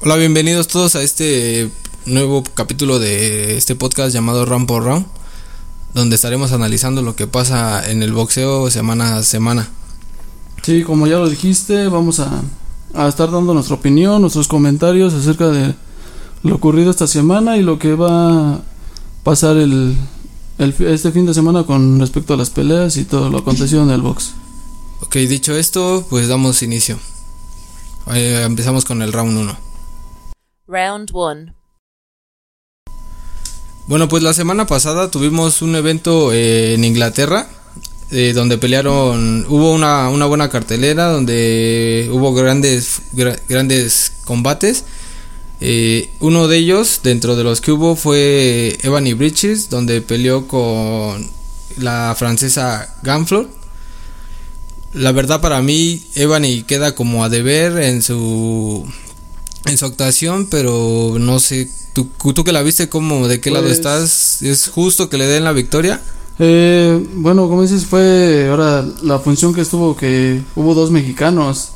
Hola, bienvenidos todos a este nuevo capítulo de este podcast llamado Round por Round, donde estaremos analizando lo que pasa en el boxeo semana a semana. Sí, como ya lo dijiste, vamos a, a estar dando nuestra opinión, nuestros comentarios acerca de lo ocurrido esta semana y lo que va a pasar el, este fin de semana con respecto a las peleas y todo lo acontecido en el box. Ok, dicho esto, pues damos inicio. Eh, empezamos con el round 1. Round 1. Bueno, pues la semana pasada tuvimos un evento eh, en Inglaterra, eh, donde pelearon, hubo una, una buena cartelera, donde hubo grandes, gra- grandes combates. Eh, uno de ellos, dentro de los que hubo, fue Ebony Bridges, donde peleó con la francesa Gamflor. La verdad para mí, Ebony queda como a deber en su en su actuación, pero no sé, tú, tú que la viste, como ¿de qué lado Pues- estás? ¿Es justo que le den la victoria? Eh, bueno, como dices, fue ahora la función que estuvo que hubo dos mexicanos.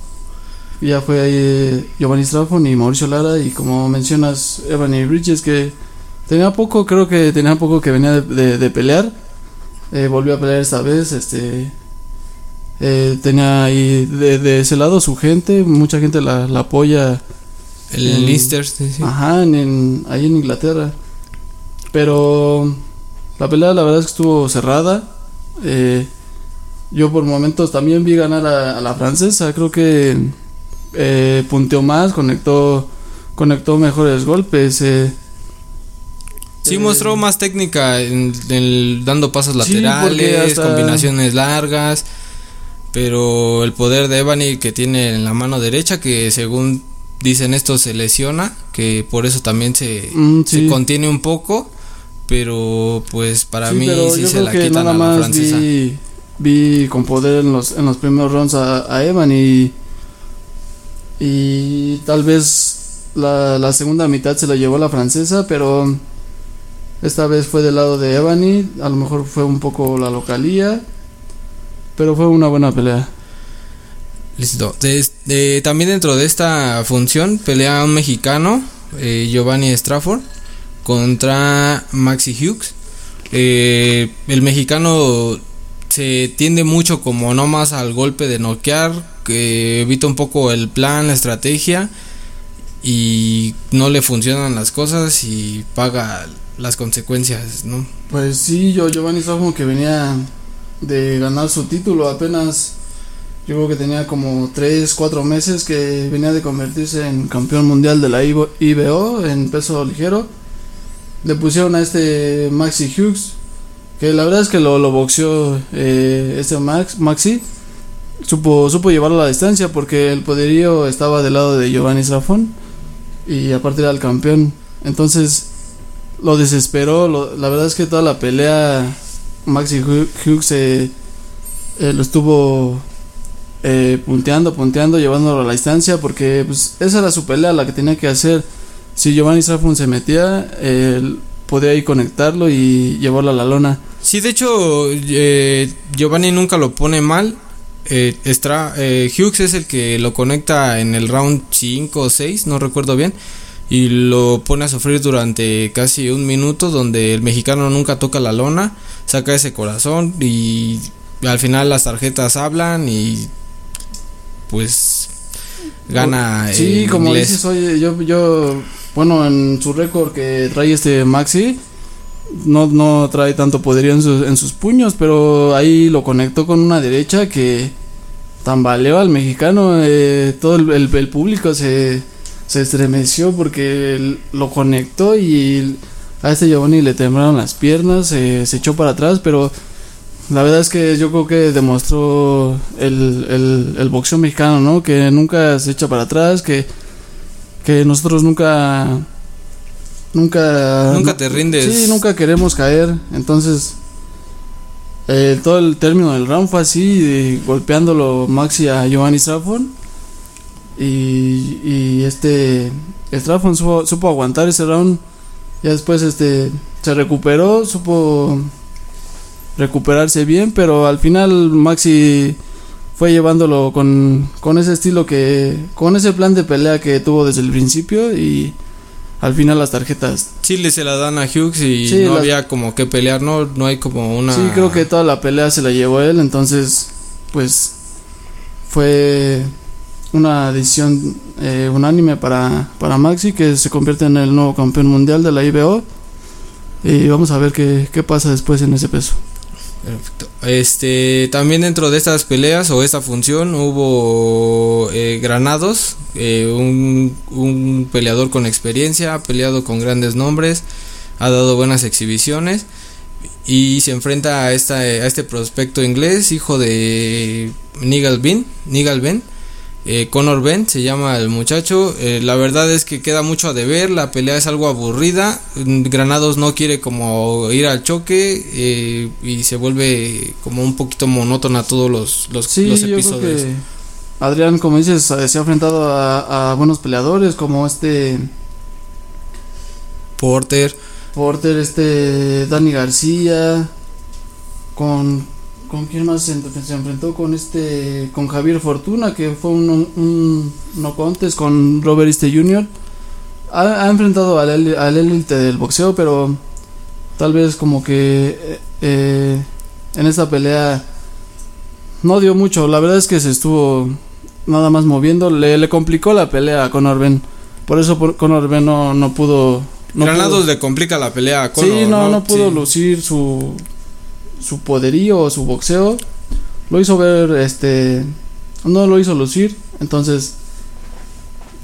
Ya fue ahí eh, Giovanni Straffon y Mauricio Lara y como mencionas Ebony Bridges que tenía poco, creo que tenía poco que venía de, de- de pelear. Eh, volvió a pelear esta vez, este eh, tenía ahí de, de ese lado su gente, mucha gente la, la apoya El En- Leicester, sí, sí. Ajá, en, en- ahí en Inglaterra. Pero la pelea la verdad es que estuvo cerrada. Eh, yo por momentos también vi ganar a, a la francesa. Creo que eh, punteó más, conectó, conectó mejores golpes. eh. Sí mostró más técnica en, en dando pasos Sí, laterales, combinaciones largas, pero el poder de Ebony que tiene en la mano derecha, que según dicen esto se lesiona, que por eso también se, Mm, se contiene un poco, pero pues para Sí, mí sí se la quitan a la francesa. vi, vi con poder en los, en los primeros rounds a, a Evan y, y tal vez la, la segunda mitad se la llevó la francesa, pero esta vez fue del lado de Ebony, a lo mejor fue un poco la localía, pero fue una buena pelea. Listo. De- también dentro de esta función pelea un mexicano, eh, Giovanni Strafford, contra Maxi Hughes. Eh, el mexicano se tiende mucho como no más al golpe de noquear, que evita un poco el plan, la estrategia y no le funcionan las cosas y paga las consecuencias, ¿no? Pues sí, yo Giovanni Straffon que venía de ganar su título apenas yo creo que tenía como 3, 4 meses que venía de convertirse en campeón mundial de la IBO en peso ligero. Le pusieron a este Maxi Hughes, que la verdad es que lo, boxeó eh, este Max, Maxi. Supo, supo llevarlo a la distancia porque el poderío estaba del lado de Giovanni Straffon y aparte era el campeón. Entonces lo desesperó. la verdad es que toda la pelea Maxi Hu- Hughes eh, eh, lo estuvo eh, punteando, punteando, llevándolo a la distancia porque pues, esa era su pelea, la que tenía que hacer. Si Giovanni Straffon se metía, él podía ir conectarlo y llevarlo a la lona. Sí, de hecho, eh, Giovanni nunca lo pone mal. Eh, eh, Hughes es el que lo conecta en el round 5 o 6, no recuerdo bien. Y lo pone a sufrir durante casi un minuto, donde el mexicano nunca toca la lona, saca ese corazón y al final las tarjetas hablan y pues gana. Sí, como inglés. dices, oye, yo, yo, bueno, en su récord que trae este Maxi, no, no trae tanto poderío en sus, en sus puños, pero ahí lo conectó con una derecha que tambaleó al mexicano, eh, todo el, el- el público se, se estremeció porque lo conectó y a este Giovanni le temblaron las piernas, eh, se echó para atrás, pero la verdad es que yo creo que demostró el, el, el boxeo mexicano, ¿no? Que nunca se echa para atrás, que, que nosotros nunca... Nunca... Nunca te rindes. Sí, nunca queremos caer. Entonces, eh, todo el término del round fue así, golpeándolo Maxi a Giovanni Straffon. Y, y este Straffon supo, supo aguantar ese round. Ya después este se recuperó, supo recuperarse bien, pero al final Maxi fue llevándolo con, con ese estilo que, con ese plan de pelea que tuvo desde el principio y al final las tarjetas. Chile se la dan a Hughes y Sí, no las- había como que pelear, no, no hay como una... Sí, creo que toda la pelea se la llevó él, entonces pues fue una decisión eh, unánime para, para Maxi que se convierte en el nuevo campeón mundial de la IBO y vamos a ver qué, qué pasa después en ese peso. Perfecto. Este, también dentro de estas peleas o esta función hubo eh, Granados, eh, un, peleador con experiencia, ha peleado con grandes nombres, ha dado buenas exhibiciones y se enfrenta a, esta, a este prospecto inglés, hijo de Nigel Nigel eh, Conor Ben se llama el muchacho. Eh, la verdad es que queda mucho a deber. La pelea es algo aburrida. Mm, Granados no quiere como ir al choque eh, y se vuelve como un poquito monótona todos los, los, Sí, episodios. Adrián, como dices, se ha enfrentado a, a buenos peleadores como este Porter, Porter, este Dani García, con con quién más se, enfrentó? se enfrentó con este con Javier Fortuna que fue un, un no contest con Robert Este Jr. Ha, ha enfrentado al al élite del boxeo, pero tal vez como que eh, eh, en esta pelea no dio mucho. La verdad es que se estuvo nada más moviendo, le, le complicó la pelea a Conor Ben. Por eso por- Conor Ben no, no pudo no Granados pudo- le complica la pelea a Sí, Conor, no, no pudo Sí. lucir su su poderío o su boxeo. Lo hizo ver, este, no lo hizo lucir. Entonces,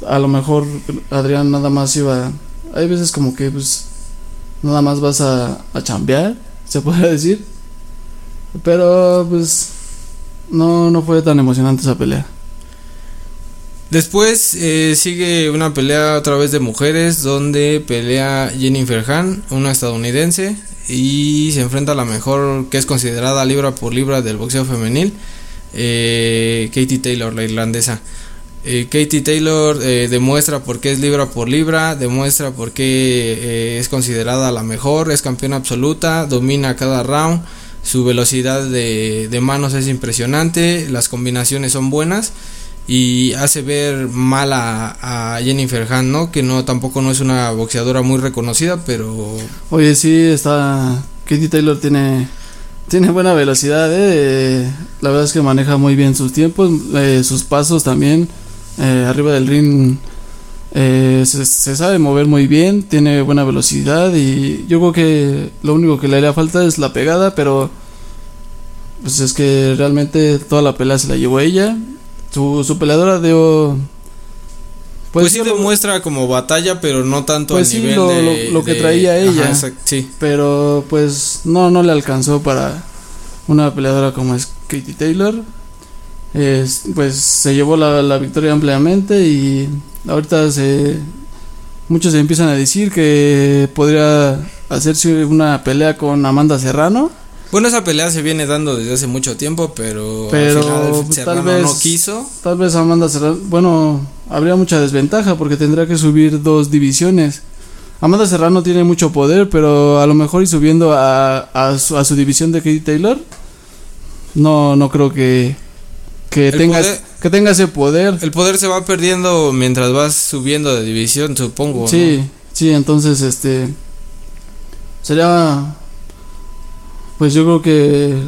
a lo mejor Adrián nada más iba. Hay veces como que, pues, nada más vas a, a chambear, se puede decir. Pero, pues, no, no fue tan emocionante esa pelea. Después eh, sigue una pelea otra vez de mujeres donde pelea Jennifer Han, una estadounidense, y se enfrenta a la mejor que es considerada libra por libra del boxeo femenil, eh, Katie Taylor, la irlandesa. Eh, Katie Taylor eh, demuestra por qué es libra por libra, demuestra por qué es considerada la mejor, es campeona absoluta, domina cada round, su velocidad de manos es impresionante, las combinaciones son buenas y hace ver mal a, a Jennifer Han, ¿no? Que no tampoco no es una boxeadora muy reconocida, pero Oye, sí, está. Katie Taylor tiene. Tiene buena velocidad, eh. La verdad es que maneja muy bien sus tiempos, eh, sus pasos también. eh, arriba del ring eh, se, se sabe mover muy bien, tiene buena velocidad y yo creo que lo único que le haría falta es la pegada, pero pues es que realmente toda la pelea se la llevó ella. Su, su peleadora dio... pues, sí yo lo- demuestra como batalla, pero no tanto Pues a sí, nivel lo- de, lo- lo que de- traía ella. Ajá, exact- sí. pero pues no no le alcanzó para una peleadora como es Katie Taylor Es- pues se llevó la, la victoria ampliamente y ahorita se muchos se empiezan a decir que podría hacerse una pelea con Amanda Serrano Bueno, esa pelea se viene dando desde hace mucho tiempo, pero, Pero, al final Serrano tal vez- no quiso. tal vez Amanda Serrano bueno habría mucha desventaja porque tendría que subir dos divisiones Amanda Serrano tiene mucho poder pero a lo mejor y subiendo a, a, su, a su división de Katie Taylor no no creo que que El tenga poder- que tenga ese poder El poder se va perdiendo mientras vas subiendo de división, supongo. ¿no? sí sí entonces este sería pues yo creo que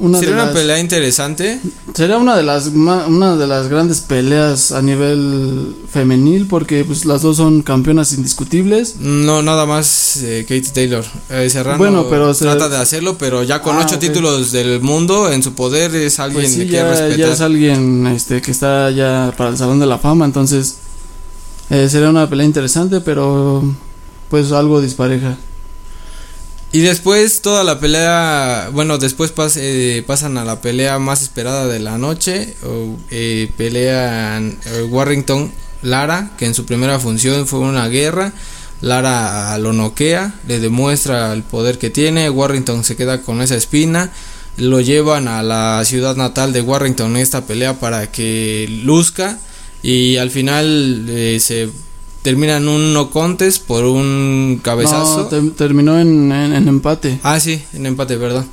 una Sería de una las- pelea interesante. Sería una de las una de las grandes peleas a nivel femenil porque pues las dos son campeonas indiscutibles. No, nada más eh, Katie Taylor. Eh, Serrano Bueno, pero se- trata de hacerlo, pero ya con Ah, ocho títulos del mundo en su poder es alguien Pues sí, que ya, respetar. ya es alguien este que está ya para el salón de la fama, entonces eh, sería una pelea interesante, pero pues algo dispareja. Y después toda la pelea, bueno, después eh, pasan a la pelea más esperada de la noche, eh, pelean eh, Warrington Lara, que en su primera función fue una guerra, Lara lo noquea, le demuestra el poder que tiene, Warrington se queda con esa espina, lo llevan a la ciudad natal de Warrington en esta pelea para que luzca. Y al final eh, se termina en un no contest por un cabezazo. No, te- terminó en, en- en empate. Ah, sí, en empate, perdón.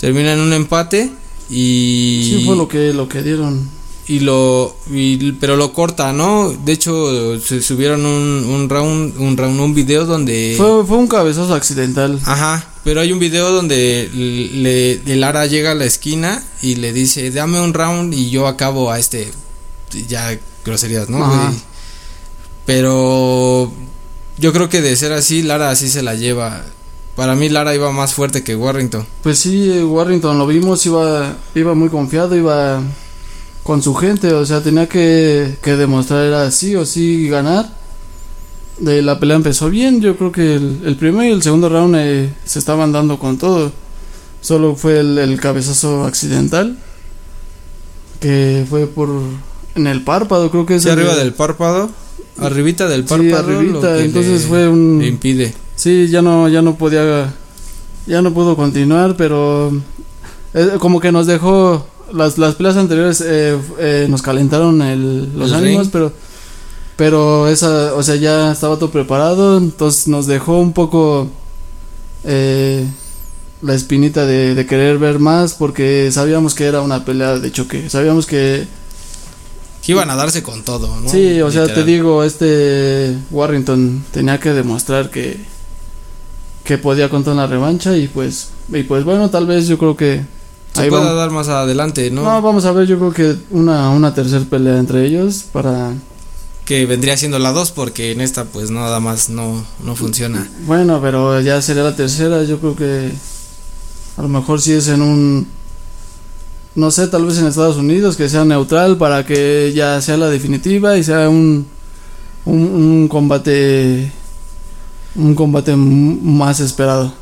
Termina en un empate Y Sí, fue lo que, lo que dieron. y lo y- pero lo corta no de hecho se subieron un, un round un round un video donde Fue, fue un cabezazo accidental. ajá pero hay un video donde le, le- Lara llega a la esquina y le dice dame un round y yo acabo a este ya groserías no Ajá. Pero yo creo que de ser así Lara así se la lleva para mí Lara iba más fuerte que Warrington Pues sí, Warrington lo vimos, iba, iba muy confiado, iba con su gente, o sea, tenía que, que demostrar era sí o sí ganar. De la pelea empezó bien, yo creo que el, el primer y el segundo round eh, se estaban dando con todo. Solo fue el, el cabezazo accidental, que fue por en el párpado, creo que es Sí, arriba de- del párpado arribita del Sí, párpado lo arribita, que entonces fue un impide Sí, ya no, ya no podía, ya no pudo continuar, pero eh, como que nos dejó las, las peleas anteriores eh, eh, nos calentaron el, los El ánimos, ring. pero pero esa, o sea, ya estaba todo preparado, entonces nos dejó un poco eh, la espinita de, de querer ver más porque sabíamos que era una pelea de choque, sabíamos que Que iban a darse con todo, ¿no? Sí, o sea, te digo, este Warrington tenía que demostrar que que podía contar una revancha y pues y pues bueno, tal vez yo creo que Se ahí pueda vamos. dar más adelante, ¿no? No, vamos a ver, yo creo que una una tercera pelea entre ellos para Que vendría siendo la 2 porque en esta pues nada más no, no funciona. bueno, pero ya sería la tercera, yo creo que a lo mejor si es en un no sé, tal vez en Estados Unidos que sea neutral para que ya sea la definitiva y sea un un, un combate un combate más esperado.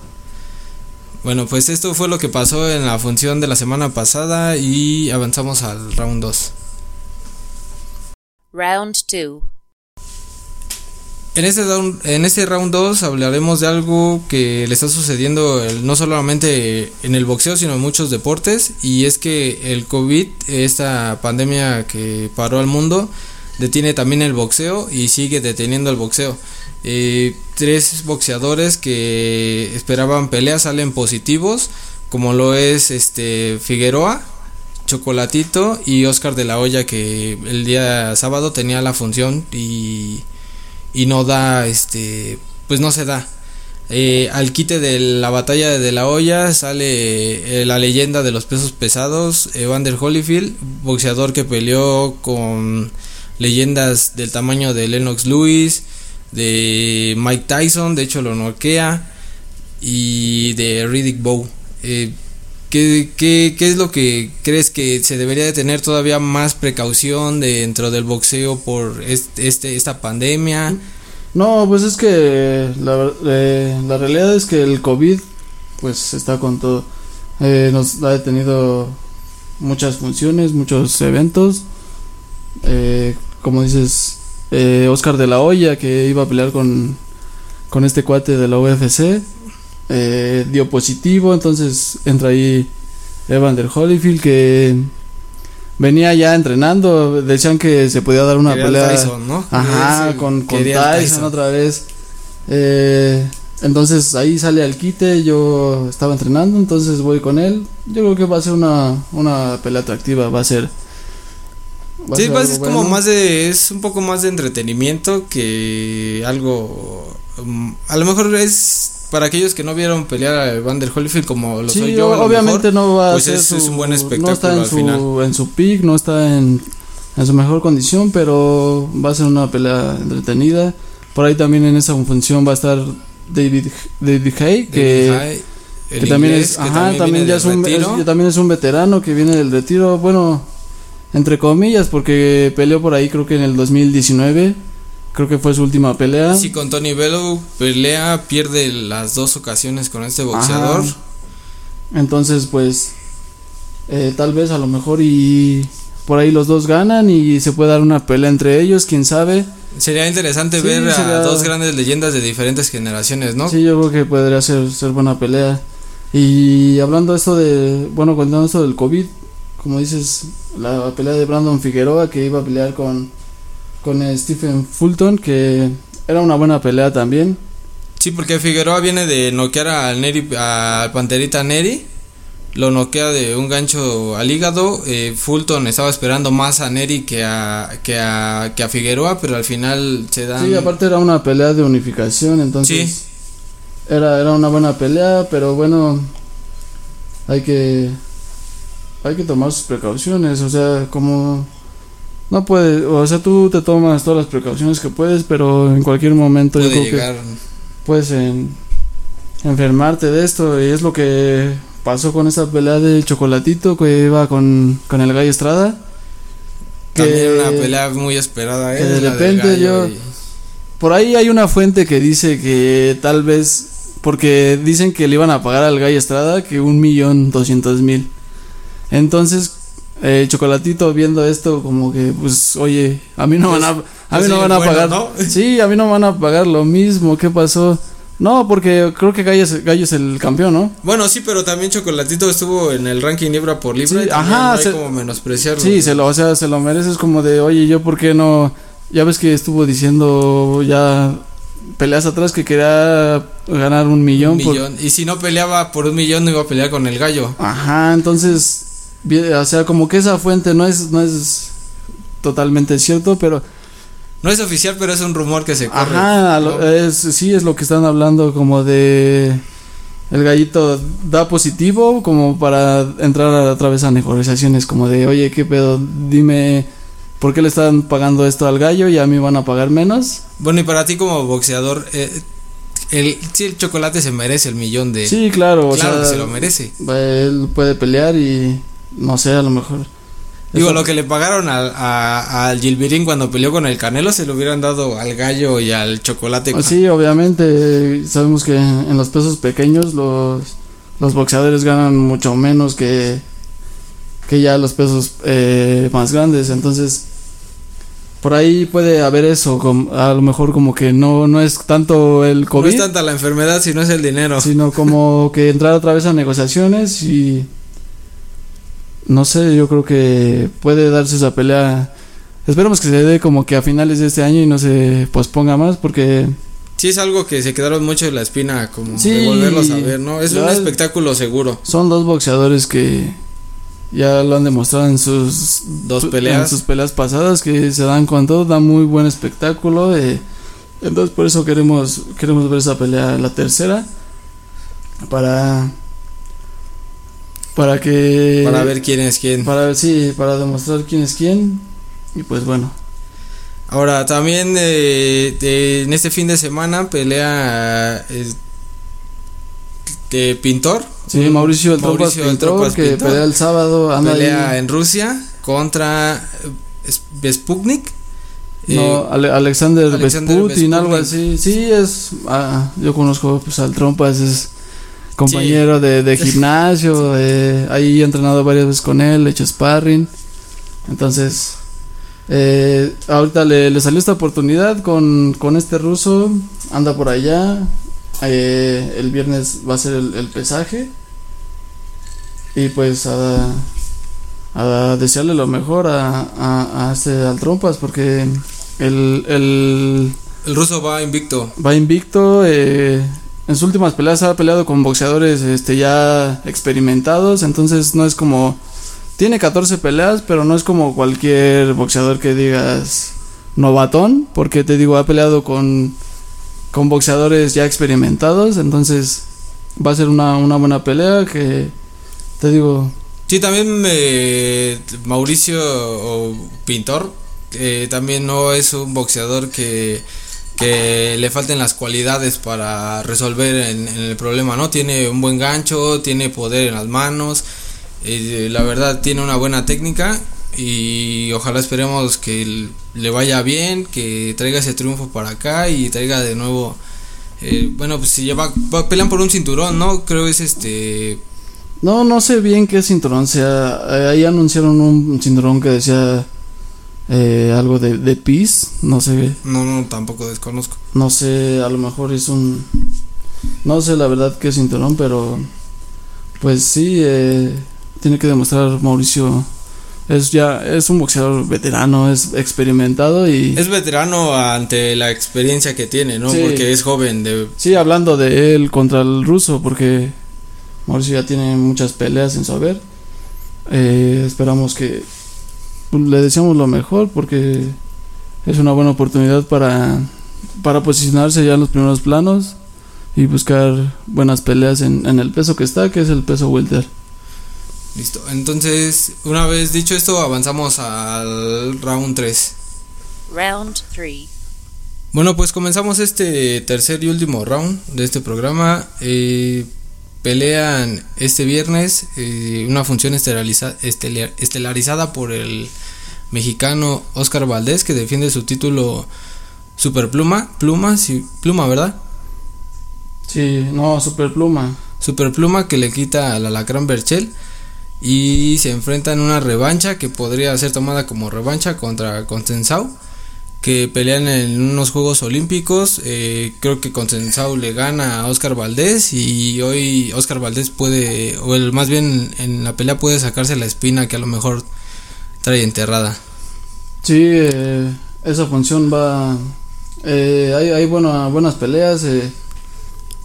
Bueno, pues esto fue lo que pasó en la función de la semana pasada y avanzamos al round 2. Round 2. En este, round, en este round 2 hablaremos de algo que le está sucediendo no solamente en el boxeo, sino en muchos deportes, y es que el COVID, esta pandemia que paró al mundo, detiene también el boxeo y sigue deteniendo el boxeo. Eh, tres boxeadores que esperaban peleas salen positivos, como lo es este Figueroa, Chocolatito y Oscar de la Hoya que el día sábado tenía la función y y no da este pues no se da. Eh, al quite de la batalla de, la olla sale eh, la leyenda de los pesos pesados Evander Holyfield boxeador que peleó con leyendas del tamaño de Lennox Lewis de Mike Tyson de hecho lo noquea y de Riddick Bowe. Eh, ¿Qué, qué, qué es lo que crees que se debería de tener todavía más precaución dentro del boxeo por este, este esta pandemia? No, pues es que la, eh, la realidad es que el COVID pues está con todo. Eh, nos ha detenido muchas funciones, muchos eventos. Eh, como dices, eh, Oscar de la Hoya que iba a pelear con, con este cuate de la UFC. Eh, dio positivo, entonces entra ahí Evander Holyfield que venía ya entrenando. Decían que se podía dar una Quería pelea. Tyson, ¿no? Ajá, Ese con, Tyson, otra vez. Eh, entonces ahí sale al quite, yo estaba entrenando, entonces voy con él. Yo creo que va a ser una, una pelea atractiva, va a ser... va a ser pues es como más de es un poco más de entretenimiento que algo um, a lo mejor es para aquellos que no vieron pelear a Evander Holyfield como lo Sí, soy yo, obviamente no no va pues a ser es- su, es un buen no está en al su, final. en su peak, no está en, en su mejor condición, pero va a ser una pelea entretenida. Por ahí también en esa función va a estar David David Hay, que también es, que ajá, también también, viene ya es un, es- también es un veterano que viene del retiro, bueno, entre comillas, porque peleó por ahí creo que en el 2019, creo que fue su última pelea. Sí, con Tony Bello pelea, pierde las dos ocasiones con este boxeador. Ajá. Entonces, pues, eh, tal vez a lo mejor y por ahí los dos ganan y se puede dar una pelea entre ellos, quién sabe. Sería interesante Sí, ver a sería- dos grandes leyendas de diferentes generaciones, ¿no? Sí, yo creo que podría ser, ser buena pelea. Y hablando esto de, bueno, contando esto del COVID, como dices, la pelea de Brandon Figueroa que iba a pelear con, con Stephen Fulton, que era una buena pelea también. Sí, porque Figueroa viene de noquear al Neri, al Panterita Neri lo noquea de un gancho al hígado. Eh, Fulton estaba esperando más a Neri que a, que a, que a Figueroa, pero al final se dan... Sí, aparte era una pelea de unificación, entonces Sí. era, era una buena pelea, pero bueno, hay que hay que tomar sus precauciones, o sea, como no puede, o sea, tú te tomas todas las precauciones que puedes, pero en cualquier momento yo puede creo llegar... que puedes en- enfermarte de esto y es lo que pasó con esta pelea del chocolatito que iba con, con el gallo Estrada. También una pelea muy esperada, ¿eh? que de repente yo- y- Por ahí hay una fuente que dice que tal vez, porque dicen que le iban a pagar al Gallo Estrada que un millón doscientos mil. Entonces, eh, Chocolatito viendo esto como que, pues, oye, a mí no Pues- van a, a pues mí no van a bueno, pagar, ¿no? sí, a mí no van a pagar lo mismo, ¿qué pasó? No, porque creo que Gallo es, Gallo es el campeón, ¿no? Bueno, sí, pero también Chocolatito estuvo en el ranking libra por libra. Sí, y ajá, no hay se- como menospreciarlo. Sí, se lo, o sea, se lo mereces como de, oye, yo por qué no, ya ves que estuvo diciendo ya peleas atrás que quería ganar un millón. Un por- millón. Y si no peleaba por un millón, no iba a pelear con el gallo. Ajá, entonces, o sea, como que esa fuente no es, no es totalmente cierto, pero, No es oficial, pero es un rumor que se corre. ajá, a es, sí es lo que están hablando como de, el gallito da positivo como para entrar a, otra vez a negociaciones, como de, oye, qué pedo, dime, ¿por qué le están pagando esto al gallo y a mí van a pagar menos? Bueno, y para ti como boxeador, eh, el, sí, el chocolate se merece el millón de... Sí, claro, o claro sea, que se lo merece. él puede pelear y no sé, a lo mejor. Digo, Eso- lo que le pagaron al, a- al Gilbirín cuando peleó con el Canelo se lo hubieran dado al gallo y al chocolate. Ah, Sí, obviamente sabemos que en los pesos pequeños los, los boxeadores ganan mucho menos que, que ya los pesos eh, más grandes, entonces por ahí puede haber eso, a lo mejor como que no, no es tanto el No COVID, es tanta la enfermedad, sino es el dinero. sino como que entrar otra vez a negociaciones y no sé, yo creo que puede darse esa pelea. Esperemos que se dé como que a finales de este año y no se posponga más porque Sí, es algo que se quedaron mucho en la espina, como Sí. de volverlos a ver, ¿no? Es un espectáculo seguro. Son dos boxeadores que ya lo han demostrado en sus Dos en peleas. sus peleas pasadas que se dan con todo, dan muy buen espectáculo. eh, entonces por eso queremos queremos ver esa pelea la tercera para para que Para ver quién es quién. para ver sí para demostrar quién es quién y pues bueno Ahora, también eh, de- en este fin de semana pelea eh, de Pintor. sí Mauricio el Mauricio el Pintor, Trompas que Pintor. pelea el sábado anda pelea ahí- en Rusia contra eh, Sputnik. No, Ale- Alexander, Alexander Vesputin, algo Vesputin. así. Sí, es. ah, yo conozco pues, al Trompas, es compañero de, de gimnasio. eh, ahí he entrenado varias veces con él, he hecho sparring. Entonces, eh, ahorita le, le salió esta oportunidad con, con este ruso. Anda por allá. eh, el viernes va a ser el, el pesaje. Y pues a, a desearle lo mejor a, a, a este al Trompas porque el, el El ruso va invicto. va invicto. eh, en sus últimas peleas ha peleado con boxeadores este, ya experimentados. Entonces no es como. Tiene 14 peleas, pero no es como cualquier boxeador que digas novatón. Porque te digo, ha peleado con, con boxeadores ya experimentados. Entonces va a ser una, una buena pelea que. Te digo, Sí, también eh, Mauricio Pintor eh, también no es un boxeador que, que le falten las cualidades para resolver en, el problema, ¿no? Tiene un buen gancho, tiene poder en las manos, eh, la verdad tiene una buena técnica y ojalá esperemos que le vaya bien, que traiga ese triunfo para acá y traiga de nuevo... eh, bueno, pues si lleva, va- pelean por un cinturón, ¿no? Creo es este No, no sé bien qué cinturón sea. Eh, ahí anunciaron un cinturón que decía eh, algo de, de peace. No sé, No, no, tampoco desconozco. no sé, a lo mejor es un... No sé la verdad qué cinturón, pero... Pues sí, eh, tiene que demostrar Mauricio. Es ya, es un boxeador veterano, es experimentado y... Es veterano ante la experiencia que tiene, ¿no? Sí. Porque es joven. De... Sí, hablando de él contra el ruso, porque Mauricio ya tiene muchas peleas en su haber. Eh, esperamos que pues, le deseamos lo mejor porque es una buena oportunidad para, para posicionarse ya en los primeros planos y buscar buenas peleas en, en el peso que está, que es el peso welter. Listo. Entonces, una vez dicho esto, avanzamos al round 3. Round 3. Bueno, pues comenzamos este tercer y último round de este programa. Eh, pelean este viernes eh, una función estelariza- estelar- estelarizada por el mexicano Oscar Valdés que defiende su título Superpluma, pluma, sí, pluma, ¿verdad? Sí, no, super pluma. Superpluma que le quita al Alacrán Berchel y se enfrenta en una revancha que podría ser tomada como revancha contra Consensau que pelean en unos Juegos Olímpicos. eh, creo que Consensau le gana a Oscar Valdés y hoy Oscar Valdés puede, o el, más bien en la pelea puede sacarse la espina que a lo mejor trae enterrada. Sí, eh, esa función va. eh, hay buena- buenas peleas.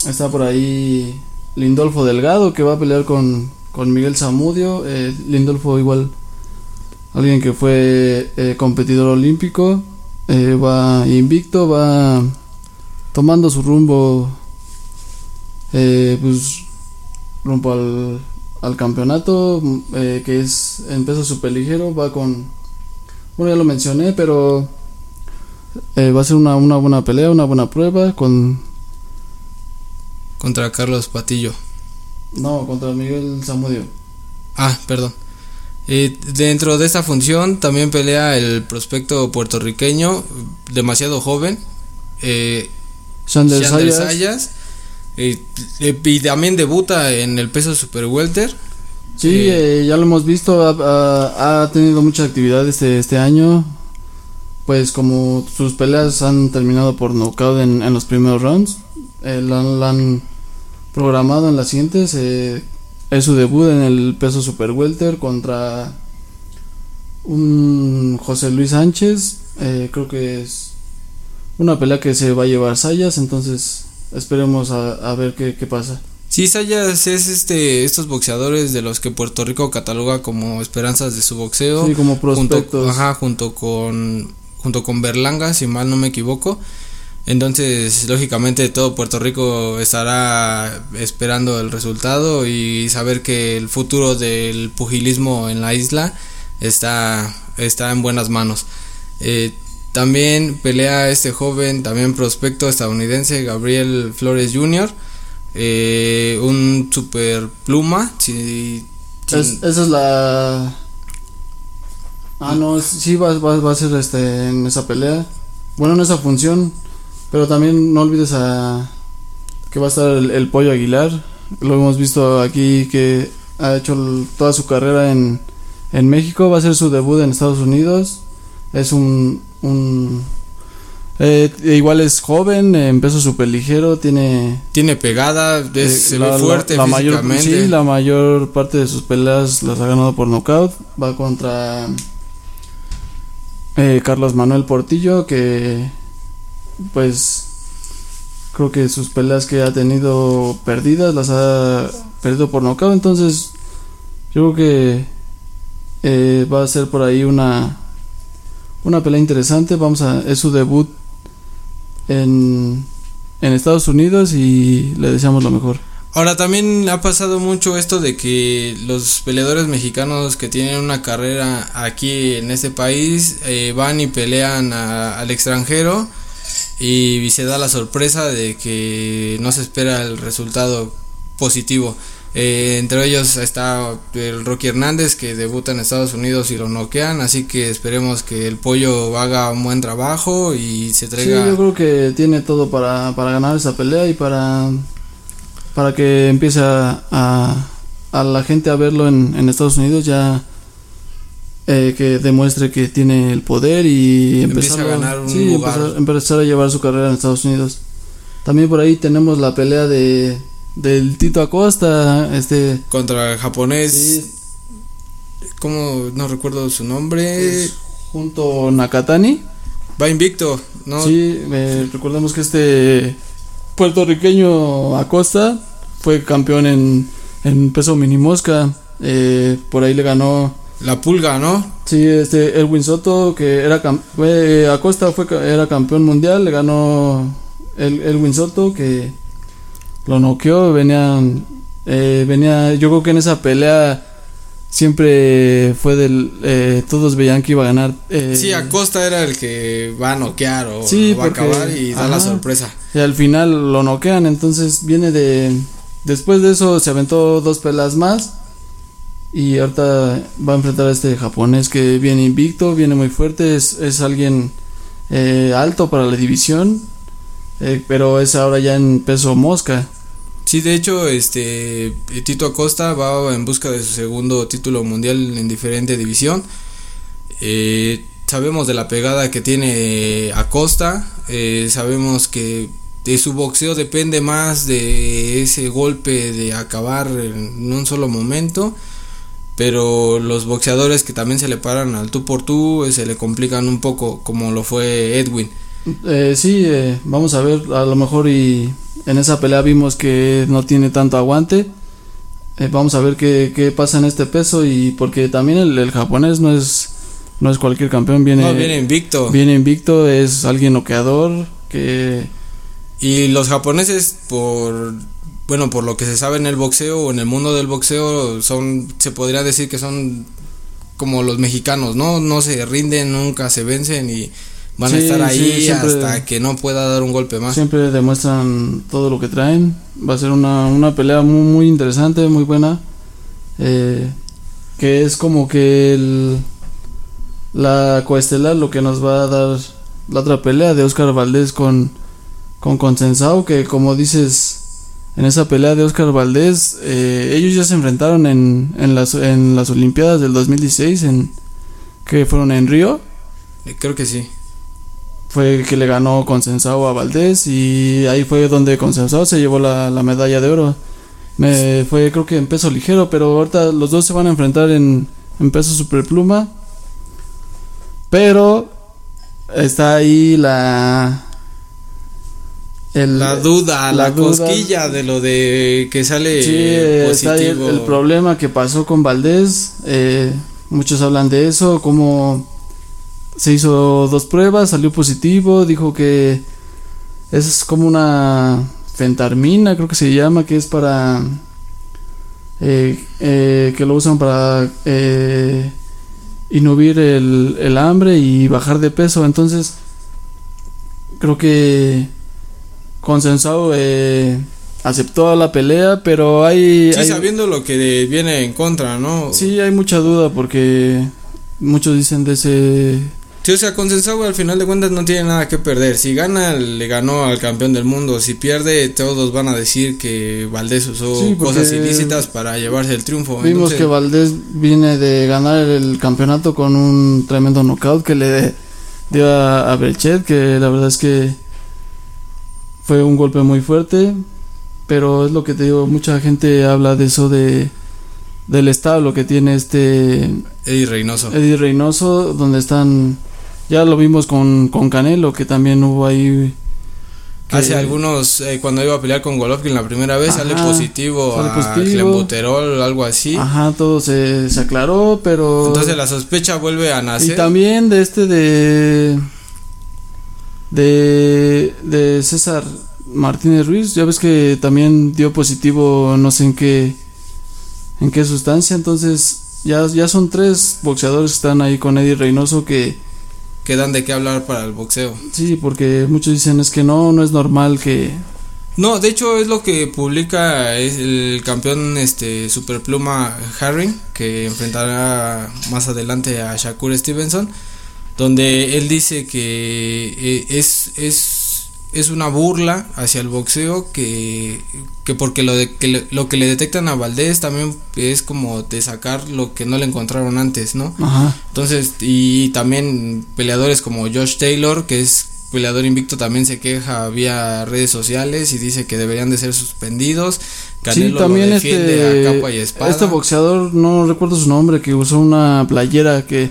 está por ahí Lindolfo Delgado que va a pelear con, con Miguel Zamudio. Lindolfo, igual, alguien que fue competidor olímpico. Eh, va invicto, va tomando su rumbo. eh, pues rumbo al, al campeonato eh, que es en peso superligero. Va con bueno, ya lo mencioné, pero eh, va a ser una, una buena pelea, una buena prueba con... Contra Carlos Patillo. No, contra Miguel Zamudio. Ah, perdón. Eh, dentro de esta función también pelea el prospecto puertorriqueño, demasiado joven, eh, Sander Sayas. Sayas, eh, eh, y también debuta en el peso super welter. Sí, Eh, ya lo hemos visto, ha, tenido mucha actividad este, este año. Pues como sus peleas han terminado por knockout en, en los primeros rounds, la, la han programado en las siguientes. Es su debut en el peso super welter contra un José Luis Sánchez. eh, creo que es una pelea que se va a llevar Sayas, entonces esperemos a, a ver qué, qué pasa. Sí, Sayas es este estos boxeadores de los que Puerto Rico cataloga como esperanzas de su boxeo. Sí, como junto, prospectos. ajá, junto con junto con Berlanga, si mal no me equivoco. Entonces, lógicamente todo Puerto Rico estará esperando el resultado y saber que el futuro del pugilismo en la isla está está en buenas manos. Eh, también pelea este joven, también prospecto estadounidense Gabriel Flores Jr. eh, un super pluma. Si, si- Es- esa es la. Ah, no, sí va, va, va a ser este, en esa pelea. Bueno, en esa función. Pero también no olvides a. Que va a estar el, el Pollo Aguilar. Lo hemos visto aquí que ha hecho toda su carrera en, en México. Va a ser su debut en Estados Unidos. Es un. un eh, igual es joven, en peso super ligero. Tiene tiene pegada, es- eh, la- la- fuerte la mayor, físicamente. sí, la mayor parte de sus peleas las ha ganado por nocaut. Va contra eh, Carlos Manuel Portillo, que pues creo que sus peleas que ha tenido perdidas las ha perdido por nocaut. Entonces yo creo que eh, va a ser por ahí una una pelea interesante. Vamos a es su debut en en Estados Unidos y le deseamos lo mejor. Ahora también ha pasado mucho esto de que los peleadores mexicanos que tienen una carrera aquí en este país eh, van y pelean al extranjero y se da la sorpresa de que no se espera el resultado positivo. Eh, entre ellos está el Rocky Hernández que debuta en Estados Unidos y lo noquean, así que esperemos que el pollo haga un buen trabajo y se Sí, traiga... yo creo que tiene todo para, para ganar esa pelea y para, para que empiece a, a, a la gente a verlo en, en Estados Unidos ya eh, que demuestre que tiene el poder y empezar a ganar un sí, lugar. empezar, empezar a llevar su carrera en Estados Unidos. También por ahí tenemos la pelea de del Tito Acosta, este contra el japonés sí, ¿Cómo? No recuerdo su nombre. es junto a Nakatani. Va invicto, ¿no? Sí, eh, recordemos que este puertorriqueño Acosta fue campeón en, en peso mini mosca. Eh, por ahí le ganó. La pulga, ¿no? Sí, este Elwin Soto, que era fue, Acosta fue, era campeón mundial, le ganó el, Elwin Soto, que lo noqueó, venían, eh, venía, yo creo que en esa pelea siempre fue del, eh, todos veían que iba a ganar. eh, Sí, Acosta era el que va a noquear o Sí, va a porque- acabar y da la sorpresa. y al final lo noquean, entonces viene de, después de eso se aventó dos pelas más. Y ahorita va a enfrentar a este japonés que viene invicto, viene muy fuerte, es, es alguien eh, alto para la división, eh, pero es ahora ya en peso mosca. Sí, de hecho, este Tito Acosta va en busca de su segundo título mundial en diferente división. Eh, sabemos de la pegada que tiene Acosta, sabemos que de su boxeo depende más de ese golpe de acabar en un solo momento. Pero los boxeadores que también se le paran al tú por tú eh, se le complican un poco, como lo fue Edwin. Eh, sí, eh, vamos a ver, a lo mejor y en esa pelea vimos que no tiene tanto aguante. Eh, vamos a ver qué, qué pasa en este peso y porque también el, el japonés no es no es cualquier campeón, viene, No, viene invicto. viene invicto, es alguien noqueador que Y los japoneses, por bueno, por lo que se sabe en el boxeo o en el mundo del boxeo, son, se podría decir que son como los mexicanos, ¿no? No se rinden, nunca se vencen y van a estar ahí sí, siempre- hasta que no pueda dar un golpe más. siempre demuestran todo lo que traen. Va a ser una, una pelea muy, muy interesante, muy buena. eh, que es como que el, la coestelar lo que nos va a dar la otra pelea de Oscar Valdés con, con Consensao, que como dices, en esa pelea de Oscar Valdés, eh, ellos ya se enfrentaron en, en, las, en las Olimpiadas del 2016, en, que fueron en Río Eh, Creo que sí. fue que le ganó Consensado a Valdés y ahí fue donde Consensado se llevó la, la medalla de oro. Me fue creo que en peso ligero, pero ahorita los dos se van a enfrentar en, en peso superpluma. Pero está ahí la el- La duda, la, la duda. cosquilla de lo de que sale Sí, está ahí el, positivo. el problema que pasó con Valdés. eh, muchos hablan de eso, como se hizo dos pruebas, salió positivo, dijo que es como una fentarmina, creo que se llama, que es para... eh, eh, que lo usan para eh, inhibir el, el hambre y bajar de peso. Entonces, creo que Consensado eh, aceptó la pelea, pero hay... Sí, hay- sabiendo lo que viene en contra, ¿no? Sí, hay mucha duda porque muchos dicen de ese... Sí, o sea, Consensado al final de cuentas no tiene nada que perder. Si gana, le ganó al campeón del mundo. Si pierde, todos van a decir que Valdés usó Sí, cosas ilícitas para llevarse el triunfo. Vimos Entonces, que Valdés viene de ganar el campeonato con un tremendo knockout que le dio a, a Berchet, que la verdad es que fue un golpe muy fuerte, pero es lo que te digo, mucha gente habla de eso de del establo que tiene este Eddie Reynoso. Eddie Reynoso, donde están, ya lo vimos con, con Canelo, que también hubo ahí... Hace algunos, eh, cuando iba a pelear con Golovkin la primera vez, sale positivo sale a clenbuterol, algo así. Ajá, todo se, se aclaró, pero... Entonces la sospecha vuelve a Y nacer. también de este de de de César Martínez Ruiz, ya ves que también dio positivo no sé en qué en qué sustancia, entonces ya ya son tres boxeadores que están ahí con Eddie Reynoso que que dan de qué hablar para el boxeo. sí, porque muchos dicen es que no no es normal que No, de hecho es lo que publica es el campeón este superpluma Harry que enfrentará más adelante a Shakur Stevenson, donde él dice que eh, es es es una burla hacia el boxeo que, que porque lo de, que le- lo que le detectan a Valdés también es como de sacar lo que no le encontraron antes, ¿no? ajá, Entonces, y también peleadores como Josh Taylor, que es peleador invicto, también se queja vía redes sociales y dice que deberían de ser suspendidos. Canelo sí, también lo defiende este a capa y espada. este boxeador no recuerdo su nombre que usó una playera que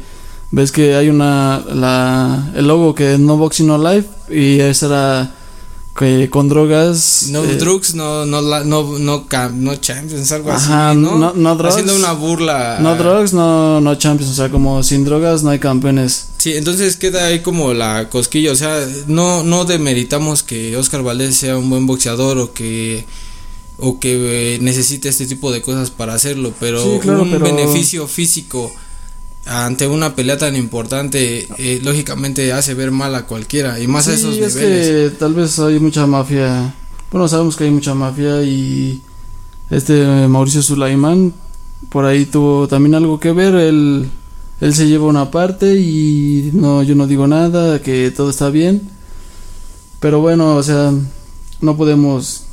ves que hay una la el logo que no boxing no life y esa era que con drogas. No eh, drugs, no, no, no, no, cam- no champions, algo Ajá, así, ¿no? no- no drugs. Haciendo una burla. No drugs, no, no champions. O sea, como sin drogas no hay campeones. Sí, entonces queda ahí como la cosquilla, o sea, no, no demeritamos que Oscar Valdés sea un buen boxeador o que o que eh, necesite este tipo de cosas para hacerlo, pero Sí, claro, un pero- beneficio físico ante una pelea tan importante, eh, lógicamente hace ver mal a cualquiera y más a esos es niveles. que tal vez hay mucha mafia. Bueno, sabemos que hay mucha mafia y este eh, Mauricio Sulaimán por ahí tuvo también algo que ver. Él, él se lleva una parte y no, yo no digo nada, que todo está bien. Pero bueno, o sea, no podemos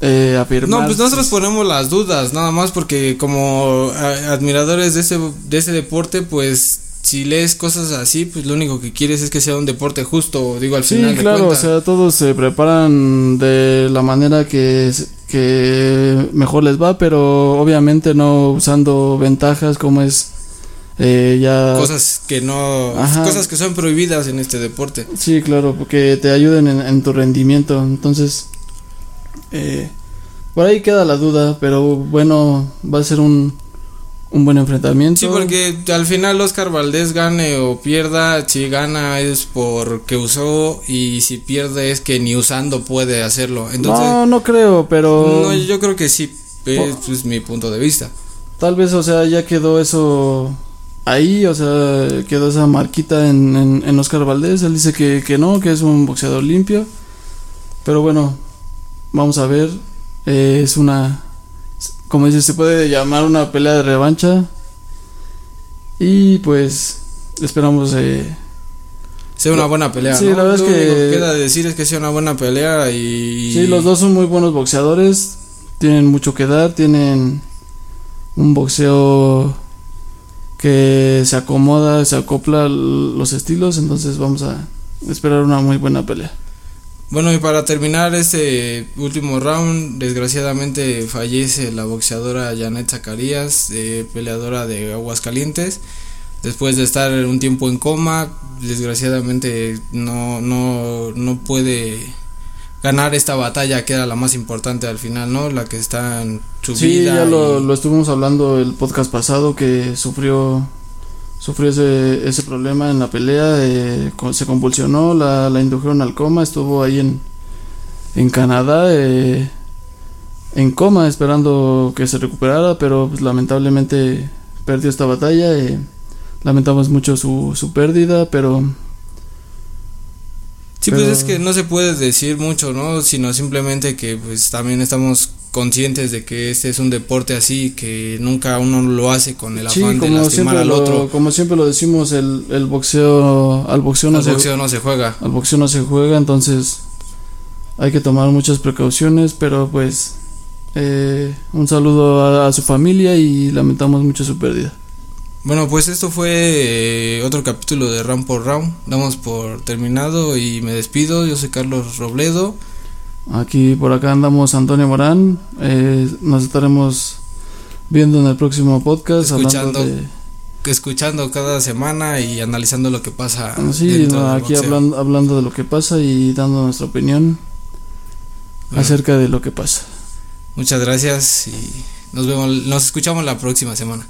eh, afirmar. No, pues nosotros ponemos las dudas, nada más porque como a- admiradores de ese, de ese deporte, pues si lees cosas así, pues lo único que quieres es que sea un deporte justo, digo, al Sí, final de claro, o cuentas. sea, todos se preparan de la manera que, que mejor les va, pero obviamente no usando ventajas como es eh, ya... cosas que no, Ajá. cosas que son prohibidas en este deporte. Sí, claro, porque te ayuden en, en tu rendimiento. Entonces, eh, por ahí queda la duda, pero bueno, va a ser un, un buen enfrentamiento. Sí, porque al final Oscar Valdés gane o pierda, si gana es porque usó y si pierde es que ni usando puede hacerlo. Entonces, no, no creo, pero no, yo creo que sí, es mi punto de vista. tal vez, o sea, ya quedó eso ahí, o sea, quedó esa marquita en, en, en Oscar Valdés. Él dice que, que no, que es un boxeador limpio. Pero bueno, vamos a ver. Eh, es una, como dices, se puede llamar una pelea de revancha. Y pues esperamos eh, Sea una buena pelea. Sí, ¿no? la verdad es Lo que- único que queda decir es que sea una buena pelea y. Sí, los dos son muy buenos boxeadores. Tienen mucho que dar. Tienen un boxeo que se acomoda, se acopla los estilos. Entonces vamos a esperar una muy buena pelea. Bueno, y para terminar este último round, desgraciadamente fallece la boxeadora Janet Zacarías, eh, peleadora de Aguascalientes. Después de estar un tiempo en coma, desgraciadamente no, no, no puede ganar esta batalla que era la más importante al final, ¿no? La que está en su Sí, vida. ya lo, lo estuvimos hablando el podcast pasado que sufrió sufrió ese, ese problema en la pelea, eh, se convulsionó, la, la indujeron al coma, estuvo ahí en, en Canadá eh, en coma esperando que se recuperara, pero pues, lamentablemente perdió esta batalla. eh, lamentamos mucho su, su pérdida, pero Sí, Pero- pues es que no se puede decir mucho, ¿no? Sino simplemente que pues también estamos conscientes de que este es un deporte así, que nunca uno lo hace con el sí, afán de lastimar al lo, otro. como siempre lo decimos, el, el boxeo, al boxeo no se- boxeo no se juega. al boxeo no se juega, entonces hay que tomar muchas precauciones, pero pues eh, un saludo a, a su familia y lamentamos mucho su pérdida. Bueno, pues esto fue eh, otro capítulo de Round por Round. Damos por terminado y me despido. Yo soy Carlos Robledo. Aquí por acá andamos Antonio Morán, eh, nos estaremos viendo en el próximo podcast Escuchando. hablando de Escuchando cada semana y analizando lo que pasa. Ah, sí, aquí hablando, hablando de lo que pasa y dando nuestra opinión Bueno, acerca de lo que pasa. Muchas gracias y nos vemos, nos escuchamos la próxima semana.